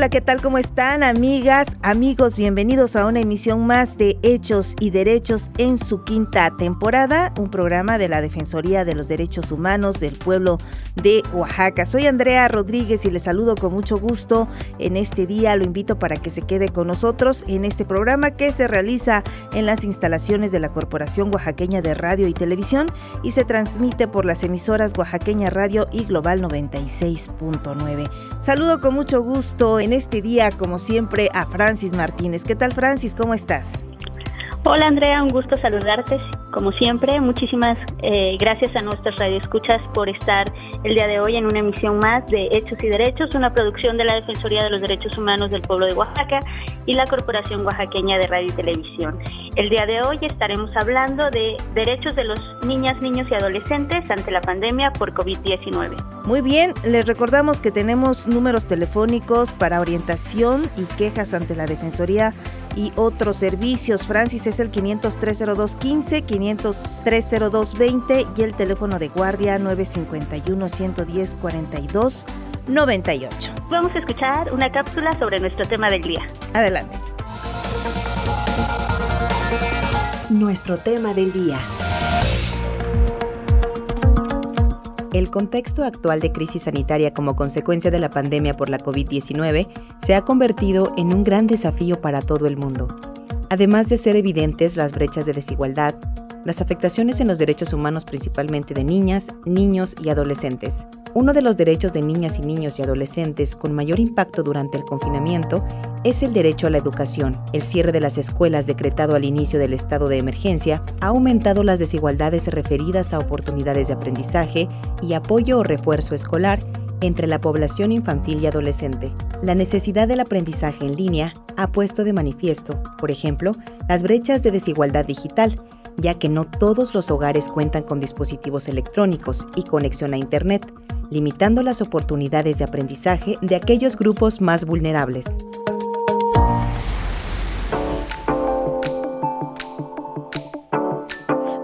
Hola, ¿qué tal? ¿Cómo están, amigas, amigos? Bienvenidos a una emisión más de Hechos y Derechos en su quinta temporada, un programa de la Defensoría de los Derechos Humanos del pueblo de Oaxaca. Soy Andrea Rodríguez y les saludo con mucho gusto en este día. Lo invito para que se quede con nosotros en este programa que se realiza en las instalaciones de la Corporación Oaxaqueña de Radio y Televisión y se transmite por las emisoras Oaxaqueña Radio y Global 96.9. Saludo con mucho gusto en este día, como siempre, a Francis Martínez. ¿Qué tal, Francis? ¿Cómo estás? Hola, Andrea, un gusto saludarte. Como siempre, muchísimas eh, gracias a nuestras radioescuchas por estar el día de hoy en una emisión más de Hechos y Derechos, una producción de la Defensoría de los Derechos Humanos del Pueblo de Oaxaca y la Corporación Oaxaqueña de Radio y Televisión. El día de hoy estaremos hablando de derechos de los niñas, niños y adolescentes ante la pandemia por COVID-19. Muy bien, les recordamos que tenemos números telefónicos para orientación y quejas ante la Defensoría y otros servicios. Francis es el 5030215, 5030220 y el teléfono de guardia 951 110 42 98. Vamos a escuchar una cápsula sobre nuestro tema del día. Adelante. Nuestro tema del día. El contexto actual de crisis sanitaria como consecuencia de la pandemia por la COVID-19 se ha convertido en un gran desafío para todo el mundo. Además de ser evidentes las brechas de desigualdad, las afectaciones en los derechos humanos principalmente de niñas, niños y adolescentes. Uno de los derechos de niñas y niños y adolescentes con mayor impacto durante el confinamiento es el derecho a la educación. El cierre de las escuelas decretado al inicio del estado de emergencia ha aumentado las desigualdades referidas a oportunidades de aprendizaje y apoyo o refuerzo escolar entre la población infantil y adolescente. La necesidad del aprendizaje en línea ha puesto de manifiesto, por ejemplo, las brechas de desigualdad digital, ya que no todos los hogares cuentan con dispositivos electrónicos y conexión a Internet, limitando las oportunidades de aprendizaje de aquellos grupos más vulnerables.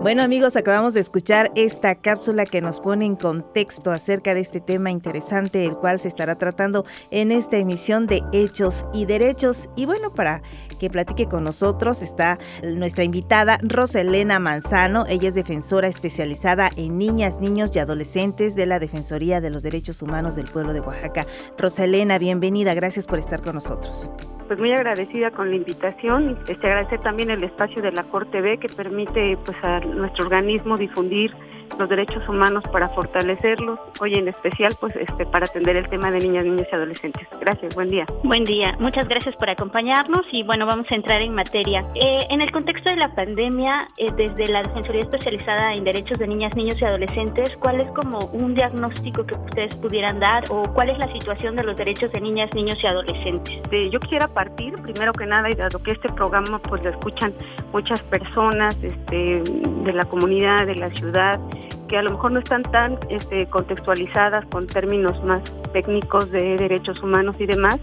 Bueno amigos, acabamos de escuchar esta cápsula que nos pone en contexto acerca de este tema interesante, el cual se estará tratando en esta emisión de Hechos y Derechos. Y bueno, para que platique con nosotros está nuestra invitada Roselena Manzano. Ella es defensora especializada en niñas, niños y adolescentes de la Defensoría de los Derechos Humanos del Pueblo de Oaxaca. Roselena, bienvenida, gracias por estar con nosotros pues muy agradecida con la invitación y este, agradecer también el espacio de la Corte B que permite pues a nuestro organismo difundir los derechos humanos para fortalecerlos, hoy en especial pues este para atender el tema de niñas, niños y adolescentes. Gracias, buen día. Buen día, muchas gracias por acompañarnos y bueno, vamos a entrar en materia. Eh, en el contexto de la pandemia, eh, desde la Defensoría Especializada en Derechos de Niñas, Niños y Adolescentes, ¿cuál es como un diagnóstico que ustedes pudieran dar o cuál es la situación de los derechos de niñas, niños y adolescentes? yo quisiera partir, primero que nada, y dado que este programa pues lo escuchan muchas personas este, de la comunidad, de la ciudad, que a lo mejor no están tan este, contextualizadas con términos más técnicos de derechos humanos y demás.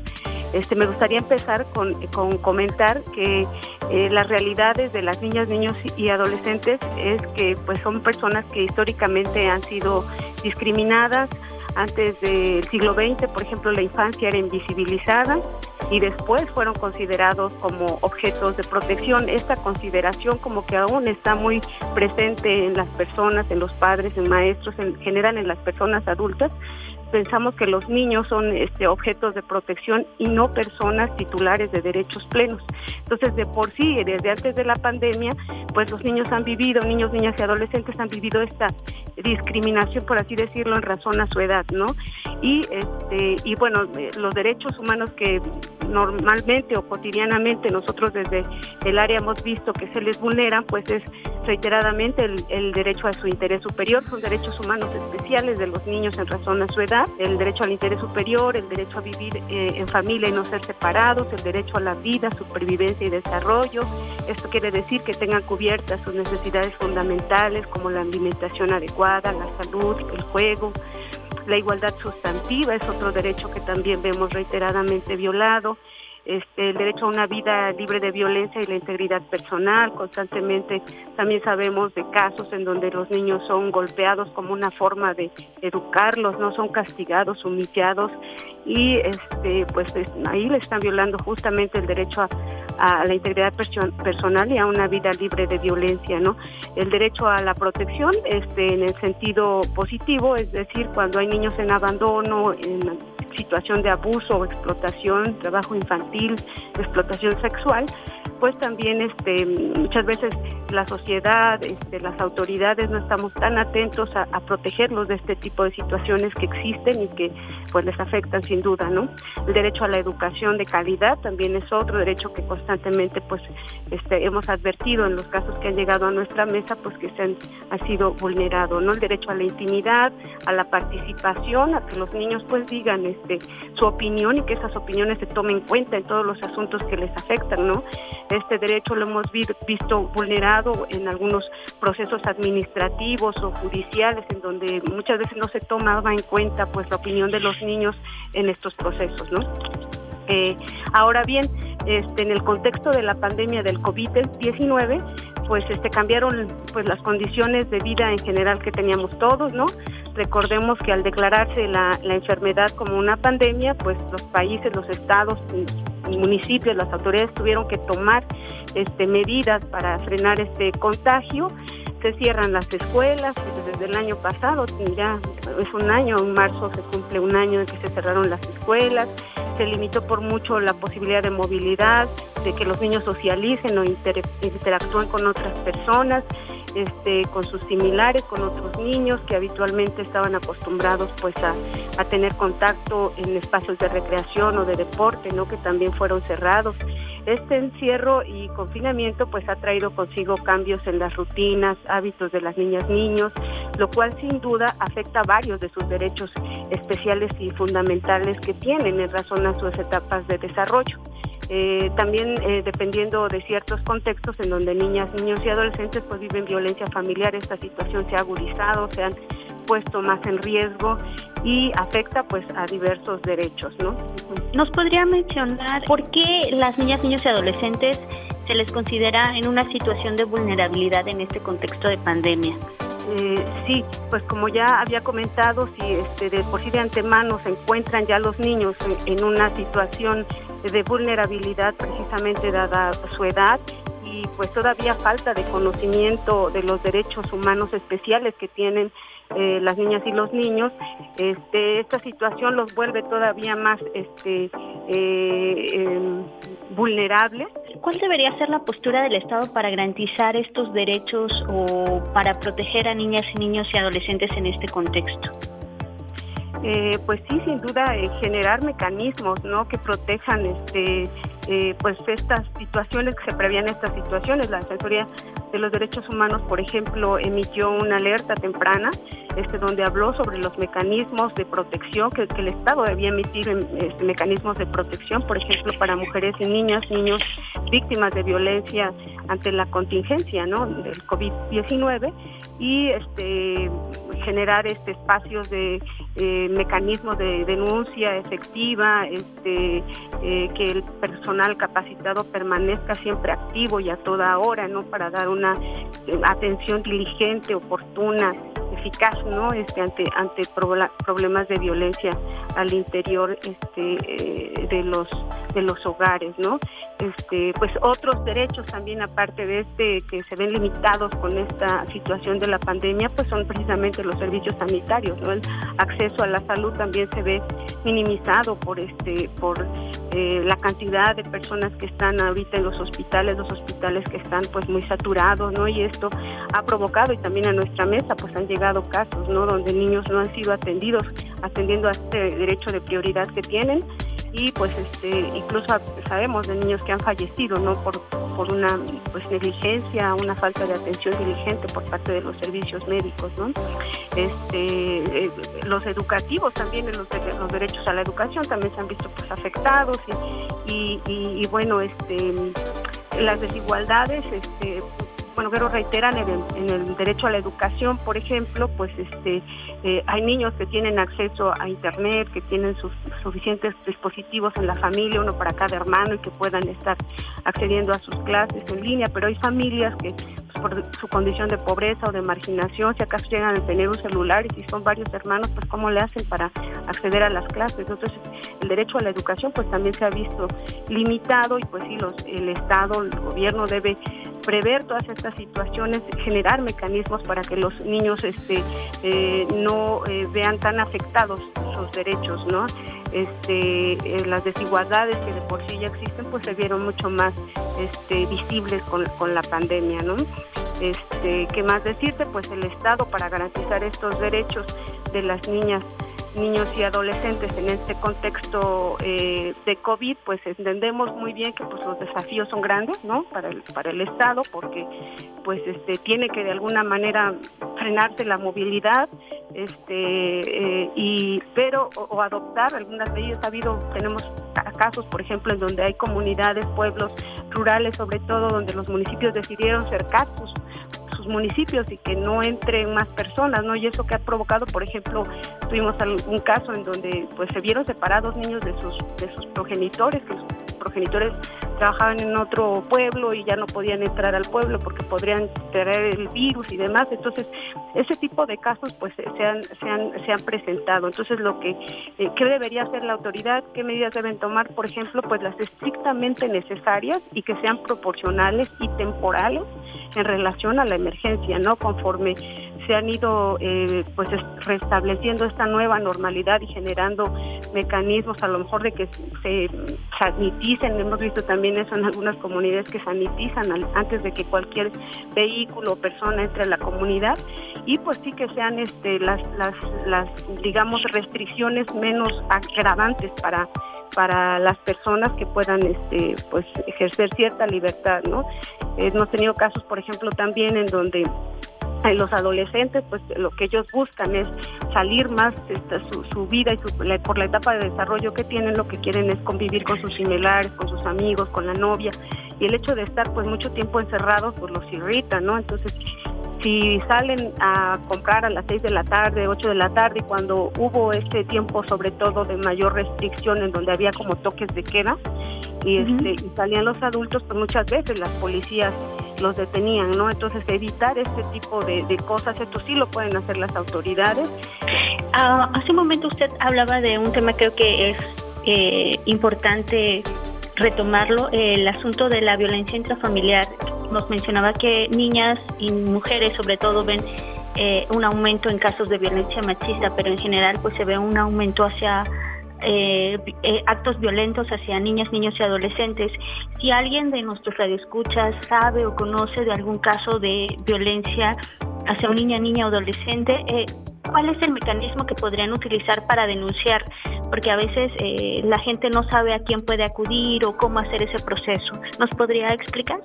Este, me gustaría empezar con, comentar que eh, las realidades de las niñas, niños y adolescentes es que pues son personas que históricamente han sido discriminadas, antes del siglo XX, por ejemplo, la infancia era invisibilizada y después fueron considerados como objetos de protección. Esta consideración como que aún está muy presente en las personas, en los padres, en maestros, en general en las personas adultas, pensamos que los niños son este, objetos de protección y no personas titulares de derechos plenos. Entonces, de por sí, desde antes de la pandemia, pues los niños han vivido, niños, niñas y adolescentes han vivido esta discriminación, por así decirlo, en razón a su edad, ¿no? Y, este, y bueno, eh, los derechos humanos que normalmente o cotidianamente nosotros desde el área hemos visto que se les vulneran, pues es reiteradamente el, derecho a su interés superior, son derechos humanos especiales de los niños en razón a su edad, el derecho al interés superior, el derecho a vivir eh, en familia y no ser separados, el derecho a la vida, supervivencia y desarrollo. Esto quiere decir que tengan cubiertas sus necesidades fundamentales como la alimentación adecuada, la salud, el juego, la igualdad sustantiva es otro derecho que también vemos reiteradamente violado este, el derecho a una vida libre de violencia y la integridad personal. Constantemente también sabemos de casos en donde los niños son golpeados como una forma de educarlos, no son castigados, humillados y este, pues ahí le están violando justamente el derecho a, la integridad personal y a una vida libre de violencia, ¿no? El derecho a la protección, este, en el sentido positivo, es decir, cuando hay niños en abandono, en situación de abuso o explotación, trabajo infantil, explotación sexual, pues también este, muchas veces la sociedad, este, las autoridades no estamos tan atentos a, protegerlos de este tipo de situaciones que existen y que pues les afectan sin duda, ¿no? El derecho a la educación de calidad también es otro derecho que constantemente pues este, hemos advertido en los casos que han llegado a nuestra mesa pues que se han ha sido vulnerado, ¿no? El derecho a la intimidad, a la participación, a que los niños pues digan este su opinión y que esas opiniones se tomen en cuenta en todos los asuntos que les afectan, ¿no? Este derecho lo hemos visto vulnerado en algunos procesos administrativos o judiciales en donde muchas veces no se tomaba en cuenta pues la opinión de los niños en estos procesos, ¿no? Eh, ahora bien, este, en el contexto de la pandemia del COVID-19, pues este, cambiaron pues las condiciones de vida en general que teníamos todos, ¿no? Recordemos que al declararse la, la enfermedad como una pandemia, pues los países, los estados, municipios, las autoridades tuvieron que tomar este, medidas para frenar este contagio. Se cierran las escuelas desde el año pasado, ya es un año, en marzo se cumple un año en que se cerraron las escuelas, se limitó por mucho la posibilidad de movilidad, de que los niños socialicen o interactúen con otras personas. Este, con sus similares, con otros niños que habitualmente estaban acostumbrados pues a, tener contacto en espacios de recreación o de deporte, ¿no? que también fueron cerrados. Este encierro y confinamiento pues ha traído consigo cambios en las rutinas, hábitos de las niñas niños, lo cual sin duda afecta varios de sus derechos especiales y fundamentales que tienen en razón a sus etapas de desarrollo. Eh, también eh, dependiendo de ciertos contextos en donde niñas, niños y adolescentes pues viven violencia familiar, esta situación se ha agudizado, se han puesto más en riesgo y afecta pues a diversos derechos, ¿no? ¿Nos podría mencionar por qué las niñas, niños y adolescentes se les considera en una situación de vulnerabilidad en este contexto de pandemia? Eh, sí, pues como ya había comentado, si este, de por sí de antemano se encuentran ya los niños en una situación de vulnerabilidad precisamente dada su edad y pues todavía falta de conocimiento de los derechos humanos especiales que tienen eh, las niñas y los niños, este, esta situación los vuelve todavía más este, eh, em, vulnerables. ¿Cuál debería ser la postura del Estado para garantizar estos derechos o para proteger a niñas y niños y adolescentes en este contexto? Eh, pues sí, sin duda, eh, generar mecanismos ¿no? que protejan este, eh, pues estas situaciones, que se prevían estas situaciones. La Defensoría de los Derechos Humanos, por ejemplo, emitió una alerta temprana este, donde habló sobre los mecanismos de protección, que, el Estado debía emitir este, mecanismos de protección, por ejemplo, para mujeres y niñas, niños víctimas de violencia ante la contingencia ¿no? del COVID-19 y este, generar este, espacios de eh, mecanismos de denuncia efectiva, este, eh, que el personal capacitado permanezca siempre activo y a toda hora, ¿no? Para dar una eh, atención diligente, oportuna, eficaz, ¿no? Este, ante ante problemas de violencia al interior este, de los de los hogares, ¿no? Este, pues otros derechos también aparte de este que se ven limitados con esta situación de la pandemia, pues son precisamente los servicios sanitarios, ¿no? El acceso a la salud también se ve minimizado por este por eh, la cantidad de personas que están ahorita en los hospitales, los hospitales que están pues muy saturados, ¿no? Y esto ha provocado y también a nuestra mesa pues han llegado casos, ¿no? Donde niños no han sido atendidos, atendiendo a este derecho de prioridad que tienen y pues este incluso sabemos de niños que han fallecido no por, por una pues negligencia, una falta de atención diligente por parte de los servicios médicos, ¿no? Este, eh, los educativos también, los, los derechos a la educación también se han visto pues afectados y, y, bueno, este, las desigualdades, este, bueno, pero reiteran en el, derecho a la educación, por ejemplo, pues este, eh, hay niños que tienen acceso a internet, que tienen sus suficientes dispositivos en la familia, uno para cada hermano y que puedan estar accediendo a sus clases en línea, pero hay familias que por su condición de pobreza o de marginación, si acaso llegan a tener un celular y si son varios hermanos, pues cómo le hacen para acceder a las clases. Entonces, el derecho a la educación pues también se ha visto limitado y pues sí, los, el Estado, el gobierno debe prever todas estas situaciones, generar mecanismos para que los niños este, eh, no eh, vean tan afectados sus derechos, ¿no? Este, eh, las desigualdades que de por sí ya existen, pues se vieron mucho más este, visibles con, con la pandemia, ¿no? Este, ¿Qué más decirte? Pues el Estado para garantizar estos derechos de las niñas niños y adolescentes en este contexto eh, de COVID, pues entendemos muy bien que pues los desafíos son grandes, ¿no? Para el para el Estado, porque pues este tiene que de alguna manera frenarse la movilidad, este eh, y pero o, adoptar algunas medidas. Ha habido tenemos casos, por ejemplo, en donde hay comunidades, pueblos rurales, sobre todo, donde los municipios decidieron cercar sus municipios y que no entren más personas, ¿no? Y eso que ha provocado, por ejemplo, tuvimos algún caso en donde pues se vieron separados niños de sus de sus progenitores, que progenitores trabajaban en otro pueblo y ya no podían entrar al pueblo porque podrían traer el virus y demás. Entonces, ese tipo de casos pues se han, se han, se han presentado. Entonces, lo que eh, ¿qué debería hacer la autoridad? ¿Qué medidas deben tomar? Por ejemplo, pues las estrictamente necesarias y que sean proporcionales y temporales en relación a la emergencia, ¿no? Conforme se han ido eh, pues restableciendo esta nueva normalidad y generando mecanismos a lo mejor de que se saniticen, hemos visto también eso en algunas comunidades que sanitizan antes de que cualquier vehículo o persona entre a la comunidad. Y pues sí que sean este las las las digamos restricciones menos agravantes para para las personas que puedan este pues ejercer cierta libertad no hemos tenido casos por ejemplo también en donde los adolescentes, pues lo que ellos buscan es salir más este, su, su, vida y su, por la etapa de desarrollo que tienen, lo que quieren es convivir con sus similares, con sus amigos, con la novia, y el hecho de estar pues mucho tiempo encerrados pues los irrita, ¿no? Entonces si salen a comprar a las 6 de la tarde, 8 de la tarde, y cuando hubo este tiempo sobre todo de mayor restricción en donde había como toques de queda y, este, y salían los adultos, pues muchas veces las policías los detenían, ¿no? Entonces evitar este tipo de, cosas, esto sí lo pueden hacer las autoridades. Ah, hace un momento usted hablaba de un tema creo que es eh, importante retomarlo, el asunto de la violencia intrafamiliar nos mencionaba que niñas y mujeres sobre todo ven eh, un aumento en casos de violencia machista, pero en general pues se ve un aumento hacia eh, eh, actos violentos hacia niñas, niños y adolescentes. Si alguien de nuestros radioescuchas sabe o conoce de algún caso de violencia hacia un niña, niña o adolescente, eh, ¿cuál es el mecanismo que podrían utilizar para denunciar? Porque a veces eh, la gente no sabe a quién puede acudir o cómo hacer ese proceso. ¿Nos podría explicar?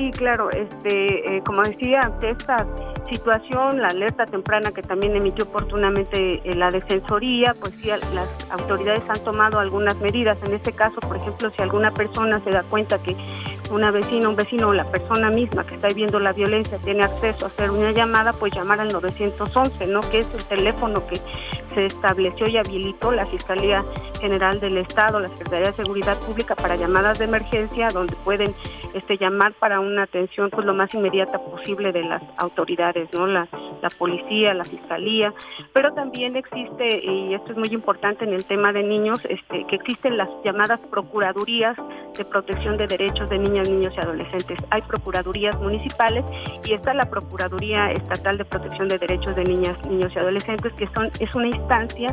Sí, claro. Este, eh, como decía, ante esta situación, la alerta temprana que también emitió oportunamente eh, la Defensoría, pues sí, las autoridades han tomado algunas medidas. En este caso, por ejemplo, si alguna persona se da cuenta que una vecina, un vecino o la persona misma que está viviendo la violencia tiene acceso a hacer una llamada, pues llamar al 911, ¿no? Que es el teléfono que se estableció y habilitó la Fiscalía General del Estado, la Secretaría de Seguridad Pública para llamadas de emergencia, donde pueden este, llamar para una atención pues lo más inmediata posible de las autoridades, ¿no? La, la policía, la fiscalía, pero también existe, y esto es muy importante en el tema de niños, este, que existen las llamadas procuradurías de protección de derechos de niñas, niños y adolescentes. Hay procuradurías municipales y está la Procuraduría Estatal de Protección de Derechos de Niñas, Niños y Adolescentes, que son es una instancia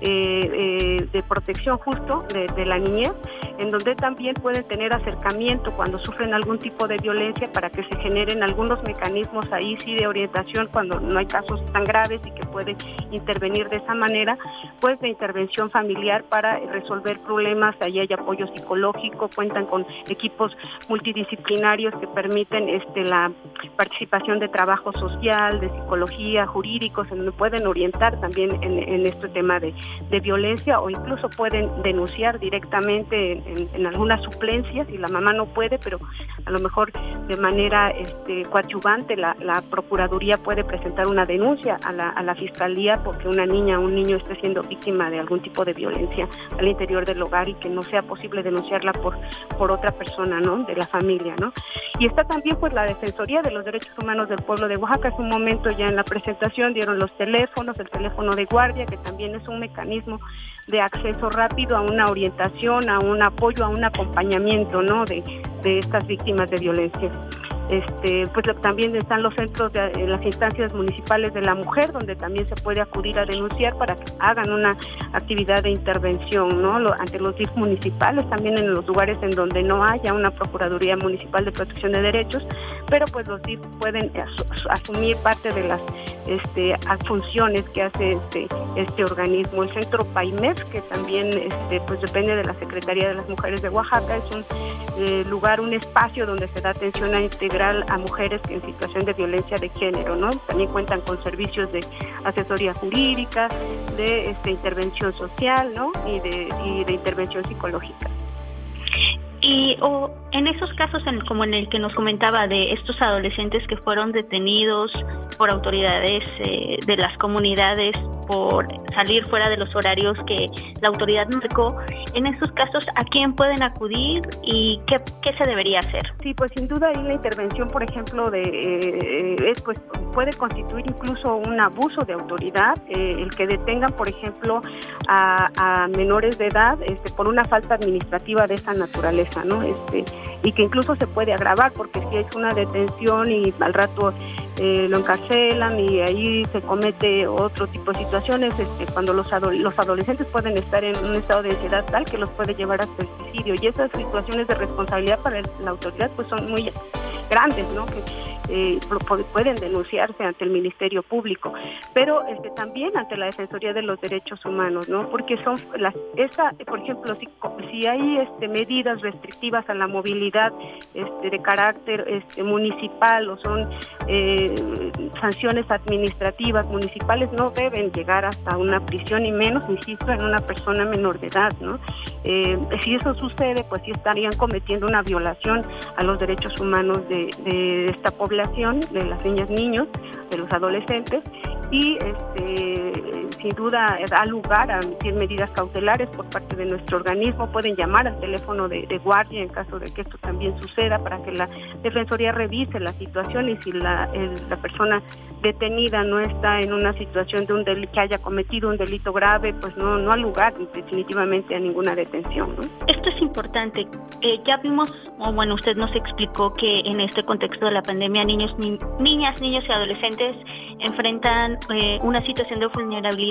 eh, eh, de protección justo de, la niñez en donde también pueden tener acercamiento cuando sufren algún tipo de violencia para que se generen algunos mecanismos ahí sí de orientación cuando no hay casos tan graves y que puede intervenir de esa manera, pues de intervención familiar para resolver problemas, ahí hay apoyo psicológico, cuentan con equipos multidisciplinarios que permiten este la participación de trabajo social, de psicología, jurídicos, en donde pueden orientar también en, este tema de, violencia o incluso pueden denunciar directamente en, algunas suplencias y la mamá no puede, pero a lo mejor de manera este, coadyuvante la, Procuraduría puede presentar una denuncia a la, a la Fiscalía porque una niña o un niño esté siendo víctima de algún tipo de violencia al interior del hogar y que no sea posible denunciarla por, por otra persona, ¿no? De la familia, ¿no? Y está también pues la Defensoría de los Derechos Humanos del Pueblo de Oaxaca. Hace un momento ya en la presentación dieron los teléfonos, el teléfono de guardia, que también es un mecanismo de acceso rápido a una orientación, a un apoyo, a un acompañamiento, ¿no? De, de estas víctimas de violencia. Este, pues también están los centros de las instancias municipales de la mujer donde también se puede acudir a denunciar para que hagan una actividad de intervención no ante los DIF municipales también en los lugares en donde no haya una procuraduría municipal de protección de derechos pero pues los DIF pueden asumir parte de las este, funciones que hace este, este organismo. El centro PAIMEF que también este, pues depende de la Secretaría de las Mujeres de Oaxaca es un eh, lugar un espacio donde se da atención a integrar a mujeres en situación de violencia de género, ¿no? También cuentan con servicios de asesoría jurídica, de este, intervención social, ¿no? Y de, y de intervención psicológica. Y o en esos casos, en, como en el que nos comentaba de estos adolescentes que fueron detenidos por autoridades eh, de las comunidades por salir fuera de los horarios que la autoridad marcó, en esos casos, ¿a quién pueden acudir y qué, se debería hacer? Sí, pues sin duda ahí la intervención, por ejemplo, de eh, es, pues puede constituir incluso un abuso de autoridad, eh, el que detengan, por ejemplo, a, a menores de edad este, por una falta administrativa de esa naturaleza, ¿no? Este, y que incluso se puede agravar porque si es una detención y al rato eh, lo encarcelan y ahí se comete otro tipo de situaciones este, cuando los, los adolescentes pueden estar en un estado de ansiedad tal que los puede llevar hasta el suicidio y esas situaciones de responsabilidad para la autoridad pues son muy grandes, ¿no? Que, eh, pueden denunciarse ante el Ministerio Público, pero este, también ante la Defensoría de los Derechos Humanos, ¿no? Porque son las, esa, por ejemplo, si, hay este, medidas restrictivas a la movilidad este, de carácter este, municipal o son eh, sanciones administrativas municipales, no deben llegar hasta una prisión y menos, insisto, en una persona menor de edad, ¿no? Eh, si eso sucede, pues sí estarían cometiendo una violación a los derechos humanos de esta población de las niñas, niños, de los adolescentes y este, sin duda da lugar a emitir medidas cautelares por parte de nuestro organismo. Pueden llamar al teléfono de, guardia en caso de que esto también suceda para que la Defensoría revise la situación y si la, la persona detenida no está en una situación de un delito, que haya cometido un delito grave, pues no, no ha lugar definitivamente a ninguna detención. Esto es importante. Eh, ya vimos, o bueno, usted nos explicó que en este contexto de la pandemia niños, niñas, niños y adolescentes enfrentan eh, una situación de vulnerabilidad,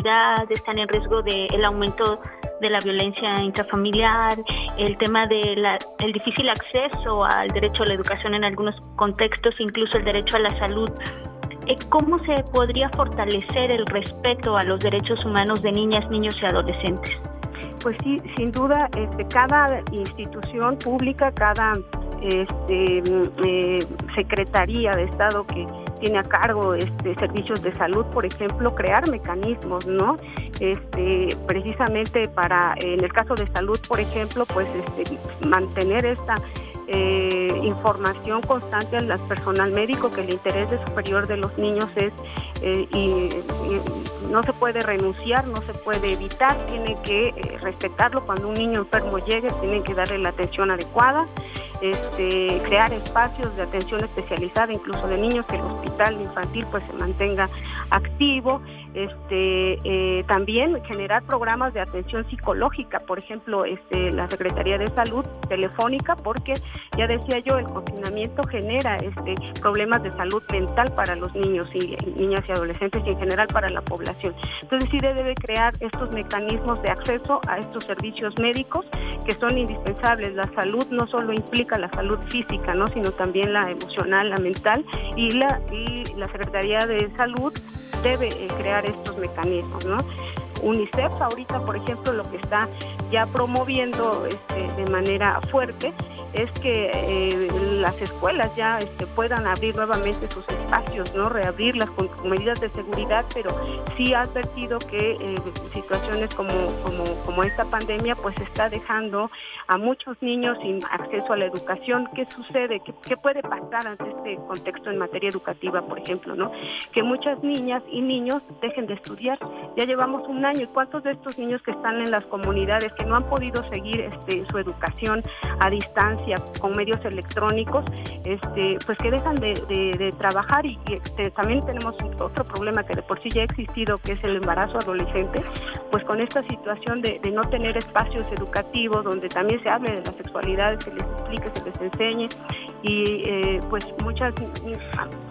están en riesgo del aumento de la violencia intrafamiliar, el tema del el difícil acceso al derecho a la educación en algunos contextos, incluso el derecho a la salud. Eh, ¿Cómo se podría fortalecer el respeto a los derechos humanos de niñas, niños y adolescentes? Pues sí, sin duda, este, cada institución pública, cada este, eh, Secretaría de Estado que tiene a cargo este, servicios de salud, por ejemplo, crear mecanismos, ¿no? Este, precisamente para, en el caso de salud, por ejemplo, pues este, mantener esta eh, información constante al personal médico que el interés de superior de los niños es eh, y, no se puede renunciar, no se puede evitar, tiene que eh, respetarlo cuando un niño enfermo llegue, tienen que darle la atención adecuada este, crear espacios de atención especializada, incluso de niños, que el hospital infantil pues se mantenga activo, este, eh, también generar programas de atención psicológica, por ejemplo, este, la Secretaría de Salud telefónica, porque ya decía yo, el confinamiento genera este, problemas de salud mental para los niños y niñas y adolescentes y en general para la población. Entonces sí debe crear estos mecanismos de acceso a estos servicios médicos que son indispensables. La salud no solo implica la salud física, ¿no? sino también la emocional, la mental y la, y la Secretaría de Salud debe eh, crear estos mecanismos, ¿no? UNICEF ahorita, por ejemplo, lo que está ya promoviendo este, de manera fuerte es que eh, las escuelas ya este, puedan abrir nuevamente sus espacios, no reabrirlas con, medidas de seguridad, pero sí ha advertido que eh, situaciones como, como, como, esta pandemia pues está dejando a muchos niños sin acceso a la educación. ¿Qué sucede? ¿Qué, qué puede pasar ante este contexto en materia educativa, por ejemplo? no Que muchas niñas y niños dejen de estudiar. Ya llevamos un año y cuántos de estos niños que están en las comunidades que no han podido seguir este, su educación a distancia con medios electrónicos, este, pues que dejan de, trabajar y, este, también tenemos otro problema que de por sí ya ha existido, que es el embarazo adolescente, pues con esta situación de, no tener espacios educativos donde también se hable de la sexualidad, se les explique, se les enseñe y eh, pues muchas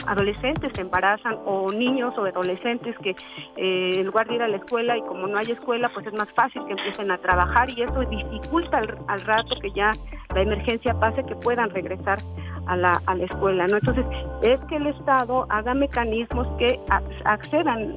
adolescentes se embarazan o niños o adolescentes que eh, en lugar de ir a la escuela y como no hay escuela pues es más fácil que empiecen a trabajar y eso dificulta al rato que ya la emergencia pase que puedan regresar a la, a la escuela. ¿no? Entonces, es que el Estado haga mecanismos que accedan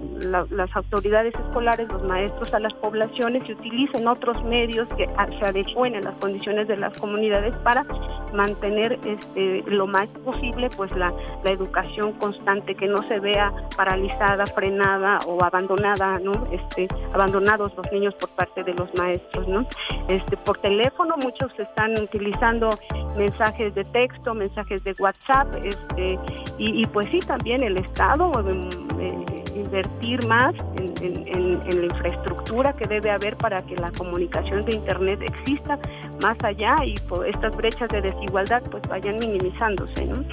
las autoridades escolares, los maestros a las poblaciones y utilicen otros medios que se adecuen a las condiciones de las comunidades para mantener este, lo más posible pues la, la educación constante, que no se vea paralizada, frenada o abandonada, ¿no? Este, abandonados los niños por parte de los maestros, ¿no? Este, por teléfono muchos están utilizando mensajes de texto, mensajes de WhatsApp, este, y, pues sí, también el Estado eh, invertir más en, la infraestructura que debe haber para que la comunicación de Internet exista más allá y pues, estas brechas de desigualdad pues vayan minimizándose, ¿no?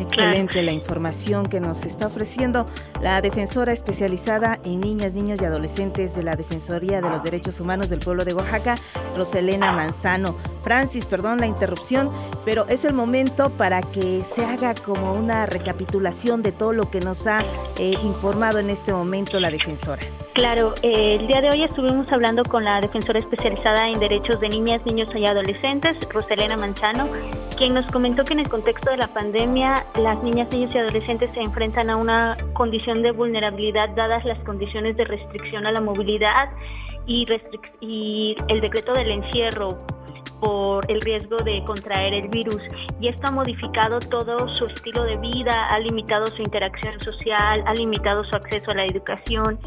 Excelente la información que nos está ofreciendo la defensora especializada en niñas, niños y adolescentes de la Defensoría de los Derechos Humanos del Pueblo de Oaxaca, Roselena Manzano. Francis, perdón la interrupción, pero es el momento para que se haga como una recapitulación de todo lo que nos ha eh, informado en este momento la defensora. Claro, eh, el día de hoy estuvimos hablando con la defensora especializada en derechos de niñas, niños y adolescentes, Roselena Manzano, quien nos comentó que en el contexto de la pandemia las niñas, niños y adolescentes se enfrentan a una condición de vulnerabilidad dadas las condiciones de restricción a la movilidad y, y el decreto del encierro por el riesgo de contraer el virus y esto ha modificado todo su estilo de vida, ha limitado su interacción social, ha limitado su acceso a la educación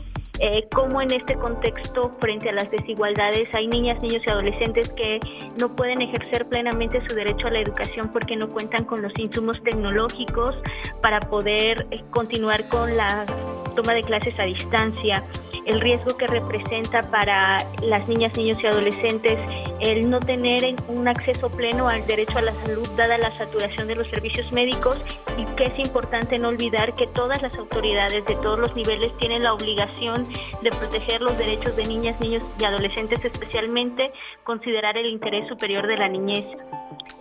eh, cómo en este contexto, frente a las desigualdades, hay niñas, niños y adolescentes que no pueden ejercer plenamente su derecho a la educación porque no cuentan con los insumos tecnológicos para poder eh, continuar con la toma de clases a distancia el riesgo que representa para las niñas, niños y adolescentes el no tener un acceso pleno al derecho a la salud dada la saturación de los servicios médicos y que es importante no olvidar que todas las autoridades de todos los niveles tienen la obligación de proteger los derechos de niñas, niños y adolescentes, especialmente considerar el interés superior de la niñez.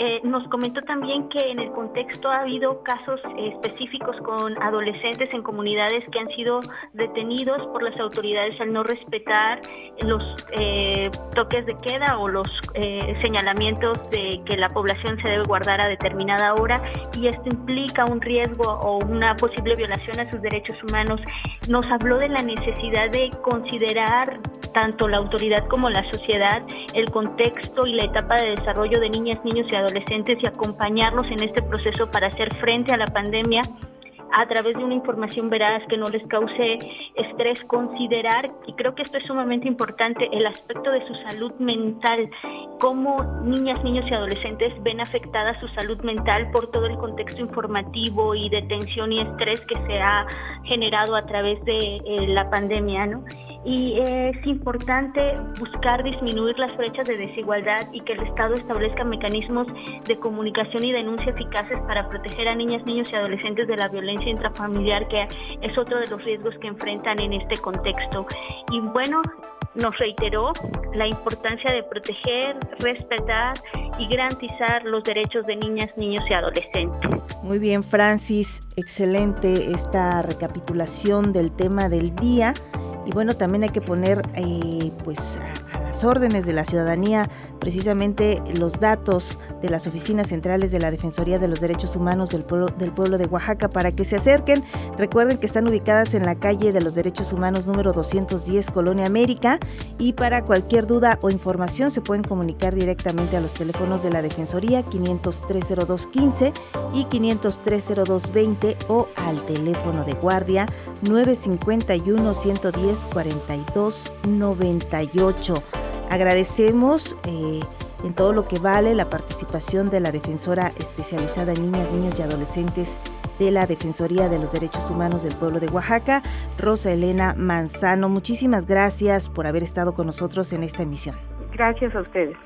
Eh, nos comentó también que en el contexto ha habido casos específicos con adolescentes en comunidades que han sido detenidos por las autoridades al no respetar los eh, toques de queda o los eh, señalamientos de que la población se debe guardar a determinada hora y esto implica un riesgo o una posible violación a sus derechos humanos. Nos habló de la necesidad de considerar tanto la autoridad como la sociedad el contexto y la etapa de desarrollo de niñas, niños y adolescentes y acompañarlos en este proceso para hacer frente a la pandemia a través de una información veraz que no les cause estrés, considerar, y creo que esto es sumamente importante, el aspecto de su salud mental, cómo niñas, niños y adolescentes ven afectada su salud mental por todo el contexto informativo y de tensión y estrés que se ha generado a través de eh, la pandemia, ¿no? Y es importante buscar disminuir las brechas de desigualdad y que el Estado establezca mecanismos de comunicación y denuncia eficaces para proteger a niñas, niños y adolescentes de la violencia intrafamiliar, que es otro de los riesgos que enfrentan en este contexto. Y bueno, nos reiteró la importancia de proteger, respetar y garantizar los derechos de niñas, niños y adolescentes. Muy bien, Francis, excelente esta recapitulación del tema del día. Y bueno, también hay que poner eh, pues a, las órdenes de la ciudadanía precisamente los datos de las oficinas centrales de la Defensoría de los Derechos Humanos del pueblo, del pueblo de Oaxaca para que se acerquen. Recuerden que están ubicadas en la calle de los Derechos Humanos número 210, Colonia América. Y para cualquier duda o información se pueden comunicar directamente a los teléfonos de la Defensoría 5030215 y 5030220 o al teléfono de guardia 951 110 42 98. Agradecemos eh, en todo lo que vale la participación de la defensora especializada en niñas, niños y adolescentes de la Defensoría de los Derechos Humanos del Pueblo de Oaxaca, Rosa Elena Manzano. Muchísimas gracias por haber estado con nosotros en esta emisión. Gracias a ustedes.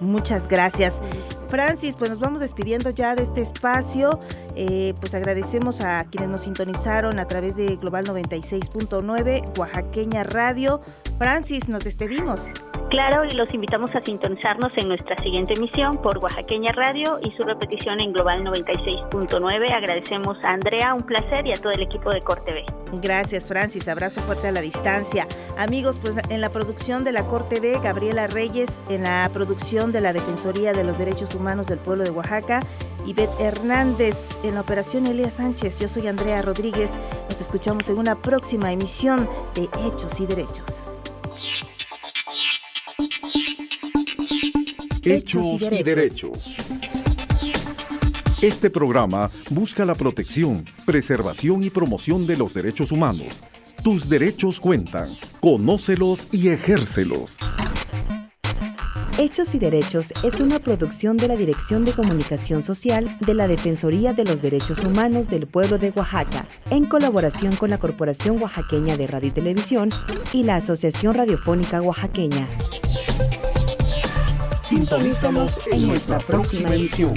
Muchas gracias. Francis, pues nos vamos despidiendo ya de este espacio. Eh, pues agradecemos a quienes nos sintonizaron a través de Global 96.9, Oaxaqueña Radio. Francis, nos despedimos. Claro, y los invitamos a sintonizarnos en nuestra siguiente emisión por Oaxaqueña Radio y su repetición en Global 96.9. Agradecemos a Andrea, un placer, y a todo el equipo de Corte B. Gracias, Francis. Abrazo fuerte a la distancia. Amigos, pues en la producción de la Corte B, Gabriela Reyes, en la producción de la Defensoría de los Derechos Humanos del Pueblo de Oaxaca, Ivette Hernández, en la operación Elia Sánchez. Yo soy Andrea Rodríguez. Nos escuchamos en una próxima emisión de Hechos y Derechos. Hechos y derechos. Este programa busca la protección, preservación y promoción de los derechos humanos. Tus derechos cuentan. Conócelos y ejércelos. Hechos y Derechos es una producción de la Dirección de Comunicación Social de la Defensoría de los Derechos Humanos del Pueblo de Oaxaca, en colaboración con la Corporación Oaxaqueña de Radio y Televisión y la Asociación Radiofónica Oaxaqueña. Sintonízanos en nuestra próxima edición.